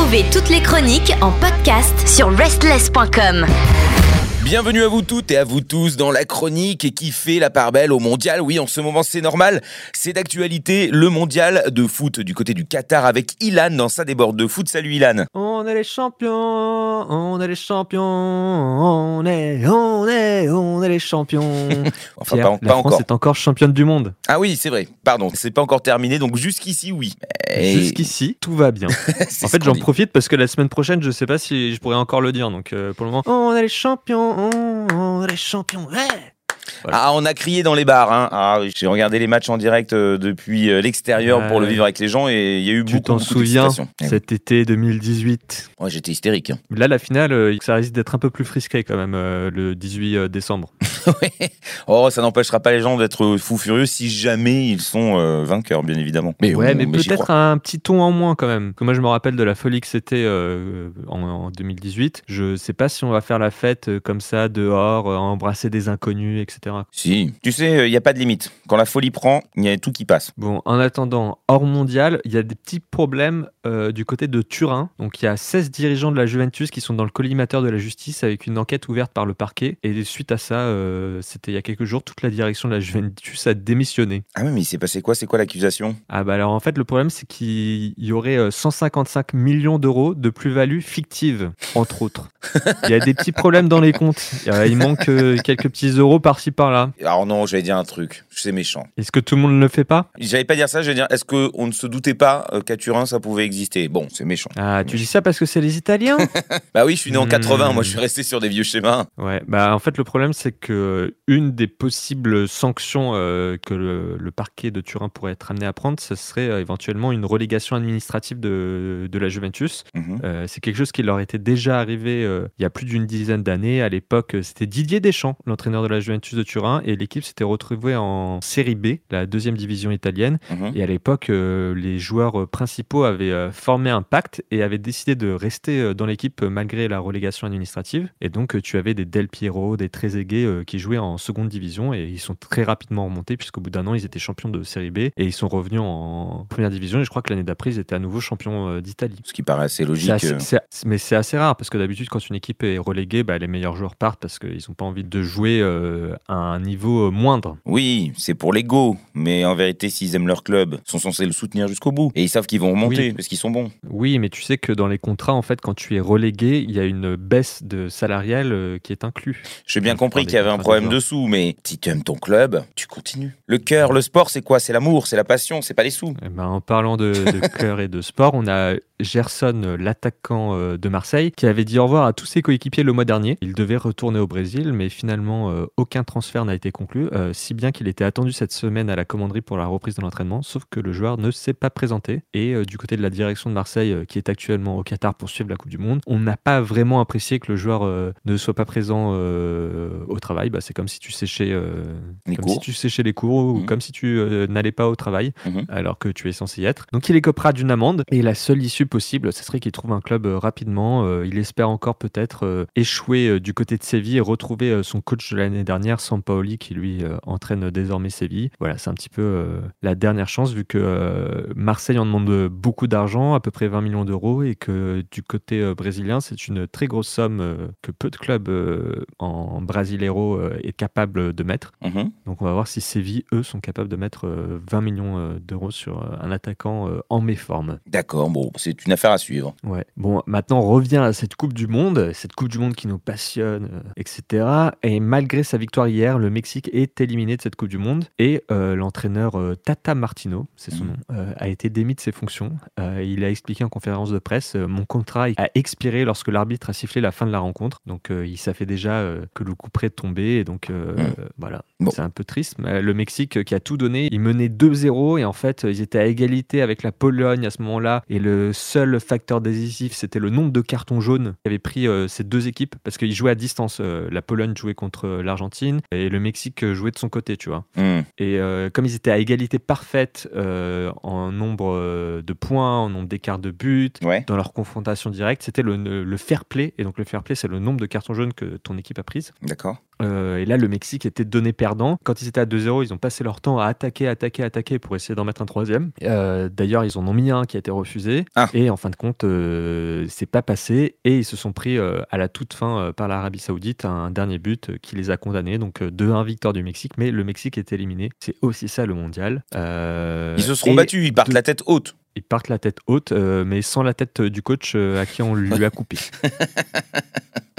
Retrouvez toutes les chroniques en podcast sur restless.com. Bienvenue à vous toutes et à vous tous dans la chronique qui fait la part belle au mondial. Oui, en ce moment c'est normal, c'est d'actualité le mondial de foot du côté du Qatar avec Ilan dans sa déborde de foot. Salut Ilan. On est les champions, on est les champions, on est, on est, on est les champions. Enfin, Pierre, pas, la pas France encore. est encore championne du monde. Ah oui, c'est vrai. Pardon, c'est pas encore terminé, donc jusqu'ici oui. Et- Jusqu'ici, tout va bien. En fait, j'en profite parce que la semaine prochaine, je sais pas si je pourrais encore le dire. Donc, euh, pour le moment, on est les champions, on est les champions. ouais. Ah, on a crié dans les bars. Hein. Ah, j'ai regardé les matchs en direct euh, depuis euh, l'extérieur Ouais, pour le vivre avec les gens et il y a eu Tu beaucoup, souviens. Eh cet été 2018. Ouais, j'étais hystérique. hein. Là, la finale, euh, ça risque d'être un peu plus frisqué quand même le 18 euh, décembre. Ouais. oh, ça n'empêchera pas les gens d'être fous furieux si jamais ils sont euh, vainqueurs, bien évidemment. Mais ouais, on- mais peut-être un petit ton en moins quand même. Que moi, je me rappelle de la folie que c'était euh, en, en 2018. Je sais pas si on va faire la fête euh, comme ça, dehors, embrasser des inconnus, etc. Si. Tu sais, il n'y a pas de limite. Quand la folie prend, il y a tout qui passe. Bon, en attendant, hors mondial, il y a des petits problèmes euh, du côté de Turin. Donc, il y a 16 dirigeants de la Juventus qui sont dans le collimateur de la justice avec une enquête ouverte par le parquet. Et suite à ça, euh, c'était il y a quelques jours, toute la direction de la Juventus a démissionné. Ah oui, mais il s'est passé quoi? C'est quoi l'accusation? Ah bah alors en fait le problème c'est qu'il y aurait euh, 155 millions d'euros de plus-value fictive entre autres. Il y a des petits problèmes dans les comptes. Euh, Il manque euh, quelques petits euros par-ci par-là. Alors non, j'allais dire un truc. C'est méchant. Est-ce que tout le monde ne le fait pas? J'allais pas dire ça, j'allais dire est-ce qu'on ne se doutait pas euh, qu'à Turin ça pouvait exister? Bon, c'est méchant. Ah tu dis ça parce que c'est les Italiens? Bah oui, je suis né en Hmm. 80, moi je suis resté sur des vieux schémas. Ouais, bah en fait le problème c'est que une des possibles sanctions euh, que le, le parquet de Turin pourrait être amené à prendre, ce serait euh, éventuellement une relégation administrative de, de la Juventus. Mhm. Euh, c'est quelque chose qui leur était déjà arrivé euh, il y a plus d'une dizaine d'années. À l'époque, euh, c'était Didier Deschamps, l'entraîneur de la Juventus de Turin, et l'équipe s'était retrouvée en Série B, la deuxième division italienne. Mhm. Et à l'époque, euh, les joueurs euh, principaux avaient euh, formé un pacte et avaient décidé de rester euh, dans l'équipe euh, malgré la relégation administrative. Et donc, euh, tu avais des Del Piero, des Trezeguet euh, qui jouaient en seconde division et ils sont très rapidement remontés puisqu'au bout d'un an, ils étaient champions de Série B et ils sont revenus en première division. Et je crois que l'année d'après, ils étaient à nouveau champions euh, d'Italie. Ce qui paraît assez logique. assez- euh. mais c'est assez rare parce que d'habitude, quand une équipe est reléguée, bah, les meilleurs joueurs partent parce qu'ils n'ont pas envie de jouer euh, à un niveau moindre. Oui, c'est pour l'ego, mais en vérité, s'ils aiment leur club, ils sont censés le soutenir jusqu'au bout. Et ils savent qu'ils vont remonter Oui. parce qu'ils sont bons. Oui, mais tu sais que dans les contrats, en fait, quand tu es relégué, il y a une baisse de salariale qui est inclus. J'ai bien compris qu'il y avait un problème de dessous, mais si tu aimes ton club, tu continues. Le cœur, le sport, c'est quoi? C'est l'amour, c'est la passion, c'est pas les sous. Eh ben, en parlant de, de cœur et de sport, on a Gerson, l'attaquant euh, de Marseille, qui avait dit au revoir à tous ses coéquipiers le mois dernier. Il devait retourner au Brésil, mais finalement, euh, aucun transfert n'a été conclu, euh, si bien qu'il était attendu cette semaine à la commanderie pour la reprise de l'entraînement, sauf que le joueur ne s'est pas présenté. Et du côté de la direction de Marseille, qui est actuellement au Qatar pour suivre la Coupe du Monde, on n'a pas vraiment apprécié que le joueur ne soit pas présent au travail. Bah, c'est comme si tu séchais, euh, Les comme cours. si tu séchais les cours ou Mhm. comme si tu euh, n'allais pas au travail Mhm. alors que tu es censé y être. Donc il écopera d'une amende et la seule issue possible, ce serait qu'il trouve un club euh, rapidement. Il espère encore peut-être échouer du côté de Séville et retrouver son coach de l'année dernière, Sampaoli, qui lui entraîne désormais Séville. Voilà, c'est un petit peu la dernière chance vu que Marseille en demande beaucoup d'argent, à peu près 20 millions d'euros, et que du côté brésilien, c'est une très grosse somme que peu de clubs en Brasileiro est capable de mettre. Mhm. Donc on va voir si Séville, eux, sont capables de mettre euh, 20 millions euh, d'euros sur euh, un attaquant euh, en méforme. D'accord, bon, c'est une affaire à suivre. Ouais. Bon, maintenant on revient à cette Coupe du Monde, cette Coupe du Monde qui nous passionne, euh, etc. Et malgré sa victoire hier, le Mexique est éliminé de cette Coupe du Monde et euh, l'entraîneur euh, Tata Martino, c'est son Mhm. nom, euh, a été démis de ses fonctions. Euh, il a expliqué en conférence de presse euh, Mon contrat a expiré lorsque l'arbitre a sifflé la fin de la rencontre. Donc euh, il savait déjà euh, que le coup près de tomber et donc euh, Mhm. voilà. Bon. C'est un peu triste. Mais le Mexique qui a tout donné, il menait 2-0 et en fait ils étaient à égalité avec la Pologne à ce moment-là et le seul facteur décisif c'était le nombre de cartons jaunes qu'avaient pris euh, ces deux équipes parce qu'ils jouaient à distance. Euh, la Pologne jouait contre l'Argentine et le Mexique jouait de son côté, tu vois. Hmm. Et comme ils étaient à égalité parfaite en nombre de points, en nombre d'écarts de buts, Ouais. dans leur confrontation directe, c'était le, le fair play. Et donc le fair play, c'est le nombre de cartons jaunes que ton équipe a prise. D'accord. Euh, et là, le Mexique était donné perdant. Quand ils étaient à 2-0, ils ont passé leur temps à attaquer, attaquer, attaquer pour essayer d'en mettre un troisième. Euh, D'ailleurs, ils en ont mis un qui a été refusé. Ah. Et en fin de compte, euh, c'est pas passé. Et ils se sont pris euh, à la toute fin par l'Arabie Saoudite un dernier but qui les a condamnés. Donc euh, 2-1 victoire du Mexique. Mais le Mexique est éliminé. C'est aussi ça le mondial. Ils se seront battus, ils partent de- la tête haute. Ils partent la tête haute, euh, mais sans la tête du coach euh, à qui on lui a coupé.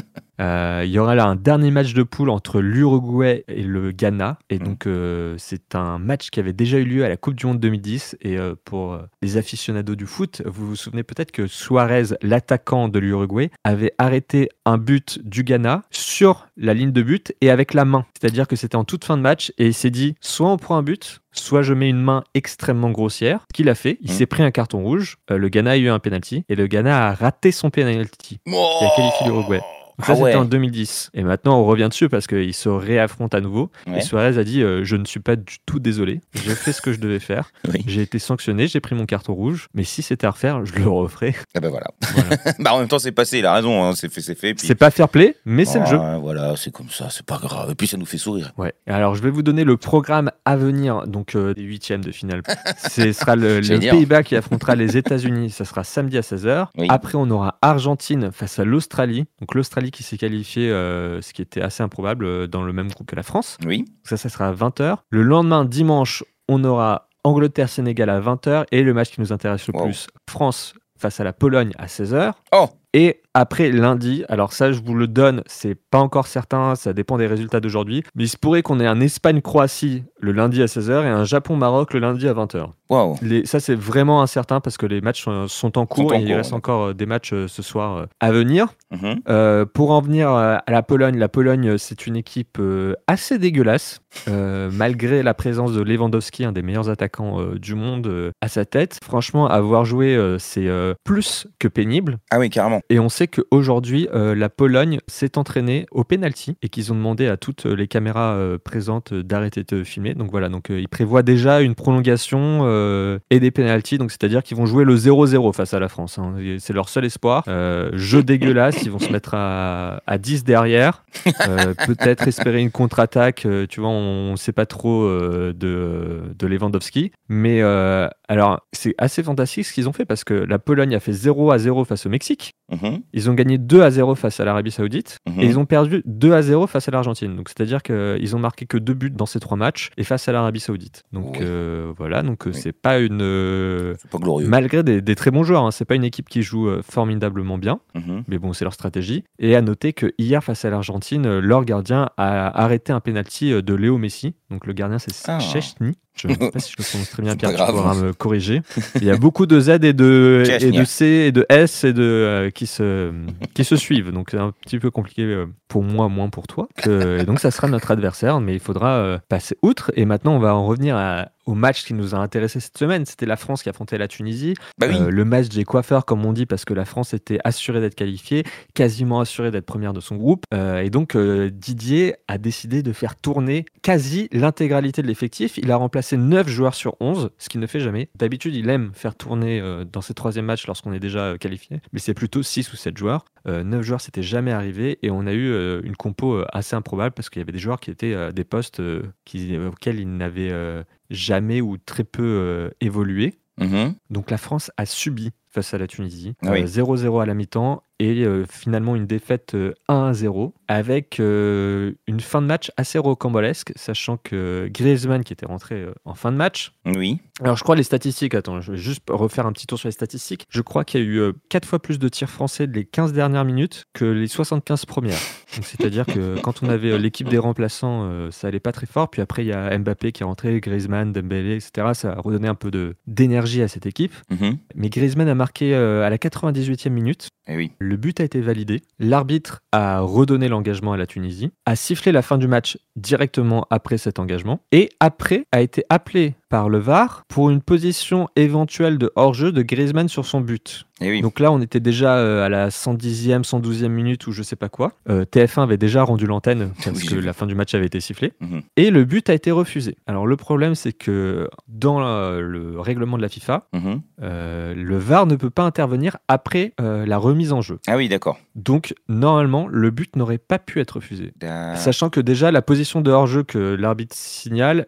Euh, Il y aura là un dernier match de poule entre l'Uruguay et le Ghana. Et Mhm. donc, euh, c'est un match qui avait déjà eu lieu à la Coupe du Monde 2010. Et euh, pour les aficionados du foot, vous vous souvenez peut-être que Suarez, l'attaquant de l'Uruguay, avait arrêté un but du Ghana sur la ligne de but et avec la main. C'est-à-dire que c'était en toute fin de match et il s'est dit soit on prend un but, soit je mets une main extrêmement grossière. Ce qu'il a fait, il Mhm. s'est pris un carton rouge. Euh, le Ghana a eu un penalty et le Ghana a raté son penalty. Qui a qualifié l'Uruguay. Ça, Ah ouais. c'était en 2010. Et maintenant, on revient dessus parce qu'ils se réaffrontent à nouveau. Ouais. Et Suarez a dit euh, Je ne suis pas du tout désolé. J'ai fait ce que je devais faire. Oui. J'ai été sanctionné, j'ai pris mon carton rouge. Mais si c'était à refaire, je le referai. Ah bah voilà. Voilà. bah en même temps, c'est passé, il a raison, hein, c'est fait, c'est fait. puis- C'est pas fair play, mais c'est le jeu. Voilà, c'est comme ça, c'est pas grave. Et puis ça nous fait sourire. Ouais. Alors, je vais vous donner le programme à venir, donc euh, des huitièmes de finale. Ce sera le. Pays-Bas qui affrontera les États-Unis. Ça sera samedi à 16h. Oui. Après, on aura Argentine face à l'Australie. Donc, l'Australie qui s'est qualifiée, euh, ce qui était assez improbable, euh, dans le même groupe que la France. Oui. Ça, ça sera à 20h. Le lendemain, dimanche, on aura Angleterre-Sénégal à 20h. Et le match qui nous intéresse le Wow. plus, France face à la Pologne à 16h. Oh Et après lundi, alors ça je vous le donne, c'est pas encore certain, ça dépend des résultats d'aujourd'hui, mais il se pourrait qu'on ait un Espagne-Croatie le lundi à 16h et un Japon-Maroc le lundi à 20h. Waouh. Les, ça c'est vraiment incertain parce que les matchs euh, sont en cours en et il reste ouais. encore euh, des matchs euh, ce soir à venir. Mhm. Euh, pour en venir à la Pologne, la Pologne, c'est une équipe assez dégueulasse, euh, malgré la présence de Lewandowski, un des meilleurs attaquants du monde, à sa tête. Franchement, avoir joué, c'est plus que pénible. Ah oui, carrément. Et on sait qu'aujourd'hui, euh, la Pologne s'est entraînée au penalty et qu'ils ont demandé à toutes les caméras euh, présentes euh, d'arrêter de filmer. Donc voilà, donc euh, ils prévoient déjà une prolongation euh, et des penalties. Donc c'est-à-dire qu'ils vont jouer le 0-0 face à la France. hein. C'est leur seul espoir. Euh, jeu dégueulasse, ils vont se mettre à, à 10 derrière. Euh, Peut-être espérer une contre-attaque. euh, tu vois, on ne sait pas trop euh, de, de Lewandowski. Mais euh, alors, c'est assez fantastique ce qu'ils ont fait parce que la Pologne a fait 0 à 0 face au Mexique. Mhm. Ils ont gagné 2 à 0 face à l'Arabie Saoudite Mhm. et ils ont perdu 2 à 0 face à l'Argentine. Donc c'est-à-dire qu'ils ont marqué que deux buts dans ces trois matchs et face à l'Arabie Saoudite. Donc Oui. euh, voilà, donc euh, Oui. c'est pas une euh, C'est pas glorieux. malgré des, des très bons joueurs, hein, c'est pas une équipe qui joue euh, formidablement bien, Mhm. mais bon c'est leur stratégie. Et à noter que hier face à l'Argentine, euh, leur gardien a arrêté un penalty euh, de Léo Messi. Donc le gardien c'est Ah. Chechny. Je ne sais pas si je le prononce très bien, Pierre, tu pourras me corriger. Il y a beaucoup de Z et de, et de C et de S et de, euh, qui, se, qui se suivent. Donc c'est un petit peu compliqué euh, pour moi, moins pour toi. Que- et donc ça sera notre adversaire, mais il faudra euh, passer outre. Et maintenant, on va en revenir à- au match qui nous a intéressé cette semaine. C'était la France qui affrontait la Tunisie. Bah oui. Euh, le match des coiffeurs, comme on dit, parce que la France était assurée d'être qualifiée, quasiment assurée d'être première de son groupe. Euh, et donc, euh, Didier a décidé de faire tourner quasi l'intégralité de l'effectif. Il a remplacé 9 joueurs sur 11, ce qu'il ne fait jamais. D'habitude, il aime faire tourner dans ses troisième matchs lorsqu'on est déjà qualifié, mais c'est plutôt 6 ou 7 joueurs. Euh, 9 joueurs, c'était jamais arrivé. Et on a eu une compo assez improbable parce qu'il y avait des joueurs qui étaient des postes qui, auxquels ils n'avaient euh, jamais ou très peu euh, évolué. Mhm. Donc la France a subi face à la Tunisie. Ah oui. Euh, 0-0 à la mi-temps et euh, finalement une défaite euh, 1-0 avec euh, une fin de match assez rocambolesque, sachant que Griezmann qui était rentré en fin de match. Oui. Alors je crois les statistiques, attends, je vais juste refaire un petit tour sur les statistiques. Je crois qu'il y a eu 4 fois plus de tirs français les 15 dernières minutes que les 75 premières. C'est-à-dire que quand on avait l'équipe des remplaçants, ça allait pas très fort. Puis après il y a Mbappé qui est rentré, Griezmann, Dembélé, etc. Ça a redonné un peu d'énergie à cette équipe. Mhm. Mais Griezmann a marqué euh, à la 98e minute. Eh oui. Le but a été validé. L'arbitre a redonné l'engagement à la Tunisie, a sifflé la fin du match directement après cet engagement et après a été appelé par le VAR pour une position éventuelle de hors-jeu de Griezmann sur son but. Et oui. Donc là, on était déjà euh, à la 110e, 112e minute ou je sais pas quoi. Euh, TF1 avait déjà rendu l'antenne parce Oui, que la fin du match avait été sifflée. Mhm. Et le but a été refusé. Alors le problème, c'est que dans le règlement de la FIFA, Mhm. euh, le VAR ne peut pas intervenir après la remise en jeu. Ah oui, d'accord. Donc normalement, le but n'aurait pas pu être refusé. Sachant que déjà, la position de hors-jeu que l'arbitre signale,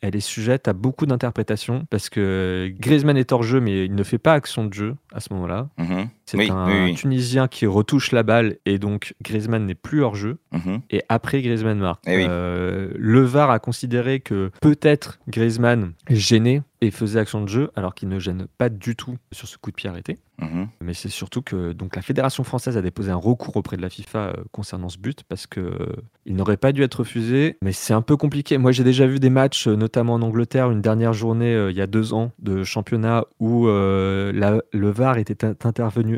elle est sujette à beaucoup d'interprétations parce que Griezmann est hors-jeu, mais il ne fait pas action de jeu à ce moment-là. Mhm. C'est Oui, un oui, oui. Tunisien qui retouche la balle et donc Griezmann n'est plus hors-jeu. Mhm. Et après, Griezmann marque. Eh. Euh, le VAR a considéré que peut-être Griezmann gênait et faisait action de jeu alors qu'il ne gêne pas du tout sur ce coup de pied arrêté. Mhm. Mais c'est surtout que donc la fédération française a déposé un recours auprès de la FIFA euh, concernant ce but parce que euh, il n'aurait pas dû être refusé. Mais c'est un peu compliqué. Moi, j'ai déjà vu des matchs, notamment en Angleterre, une dernière journée euh, il y a deux ans de championnat où la- le VAR était in- intervenu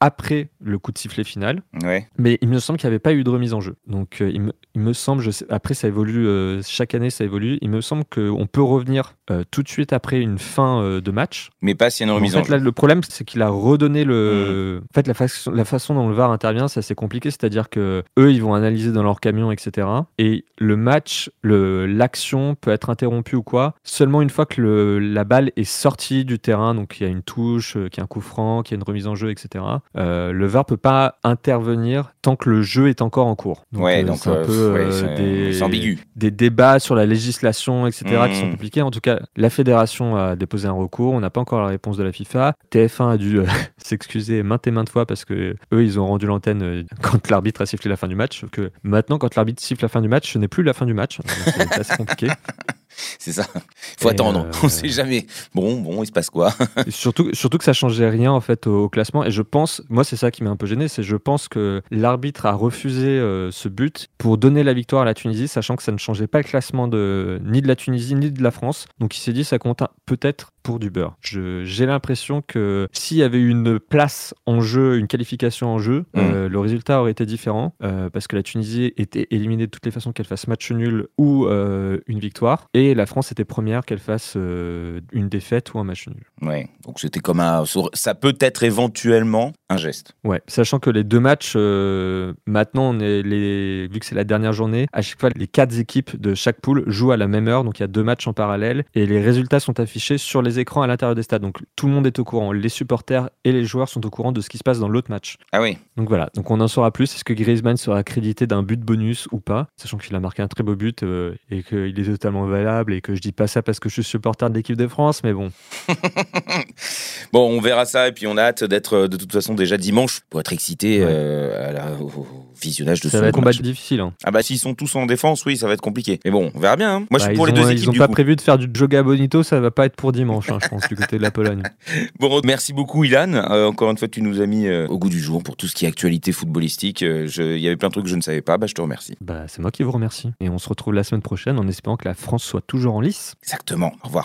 après le coup de sifflet final. Ouais. Mais il me semble qu'il n'y avait pas eu de remise en jeu. Donc euh, il, me, il me semble, je sais- après ça évolue, euh, chaque année ça évolue, il me semble qu'on peut revenir euh, tout de suite après une fin de match. Mais pas s'il y a une En remise fait, en jeu. là, le problème, c'est qu'il a redonné le. Mmh. En fait, la, façon- la façon dont le VAR intervient, c'est assez compliqué. C'est-à-dire que eux, ils vont analyser dans leur camion, etc. Et le match, le- l'action peut être interrompue ou quoi seulement une fois que le- la balle est sortie du terrain. Donc, il y a une touche, qu'il y a un coup franc, qu'il y a une remise en jeu, etc. Euh, le VAR peut pas intervenir tant que le jeu est encore en cours. ouais, euh, donc c'est un euh, peu ouais, des ambigu. des débats sur la législation, etc., qui sont Mhm. compliqués. En tout cas, la fédération a déposé un recours. On n'a pas encore la réponse de la FIFA. TF1 a dû s'excuser maintes et maintes fois parce que eux, ils ont rendu l'antenne quand l'arbitre a sifflé la fin du match. Que maintenant, quand l'arbitre siffle la fin du match, ce n'est plus la fin du match. Donc, C'est assez compliqué. C'est ça. Faut Et, attendre. euh, On sait jamais. Bon, bon, il se passe quoi? Surtout, surtout que ça changeait rien en fait au, au classement. Et je pense, moi c'est ça qui m'a un peu gêné, c'est je pense que l'arbitre a refusé euh, ce but pour donner la victoire à la Tunisie, sachant que ça ne changeait pas le classement de ni de la Tunisie ni de la France. Donc il s'est dit ça compte peut-être pour du beurre. J'ai l'impression que s'il y avait une place en jeu, une qualification en jeu, Mm. euh, le résultat aurait été différent euh, parce que la Tunisie était éliminée de toutes les façons qu'elle fasse match nul ou euh, une victoire, et la France était première qu'elle fasse une défaite ou un match nul. Ouais. Donc c'était comme un. Ça peut être éventuellement un geste. Ouais, sachant que les deux matchs, maintenant, on est les... vu que c'est la dernière journée, à chaque fois, les quatre équipes de chaque poule jouent à la même heure, donc il y a deux matchs en parallèle, et les résultats sont affichés sur les écrans à l'intérieur des stades. Donc tout le monde est au courant, les supporters et les joueurs sont au courant de ce qui se passe dans l'autre match. Ah oui. Donc voilà, donc on en saura plus. Est-ce que Griezmann sera crédité d'un but bonus ou pas? Sachant qu'il a marqué un très beau but euh, et qu'il est totalement valable et que je dis pas ça parce que je suis supporter de l'équipe de France, mais bon. Bon, on verra ça et puis on a hâte d'être de toute façon déjà dimanche pour être excité Ouais. euh, à la- au visionnage de Ça ce va être combat match. difficile. hein. Ah bah s'ils sont tous en défense, oui, ça va être compliqué. Mais bon, on verra bien. hein. Moi, je Bah, suis pour ils les deux ils équipes ont du pas coup. prévu de faire du Joga Bonito, ça va pas être pour dimanche, hein, je pense, du côté de la Pologne. Bon, merci beaucoup Ilan. Euh, encore une fois, tu nous as mis euh, au goût du jour pour tout ce qui est actualité footballistique. Euh, Il y avait plein de trucs que je ne savais pas. Bah, je te remercie. Bah, c'est moi qui vous remercie. Et on se retrouve la semaine prochaine en espérant que la France soit toujours en lice. Exactement. Au revoir.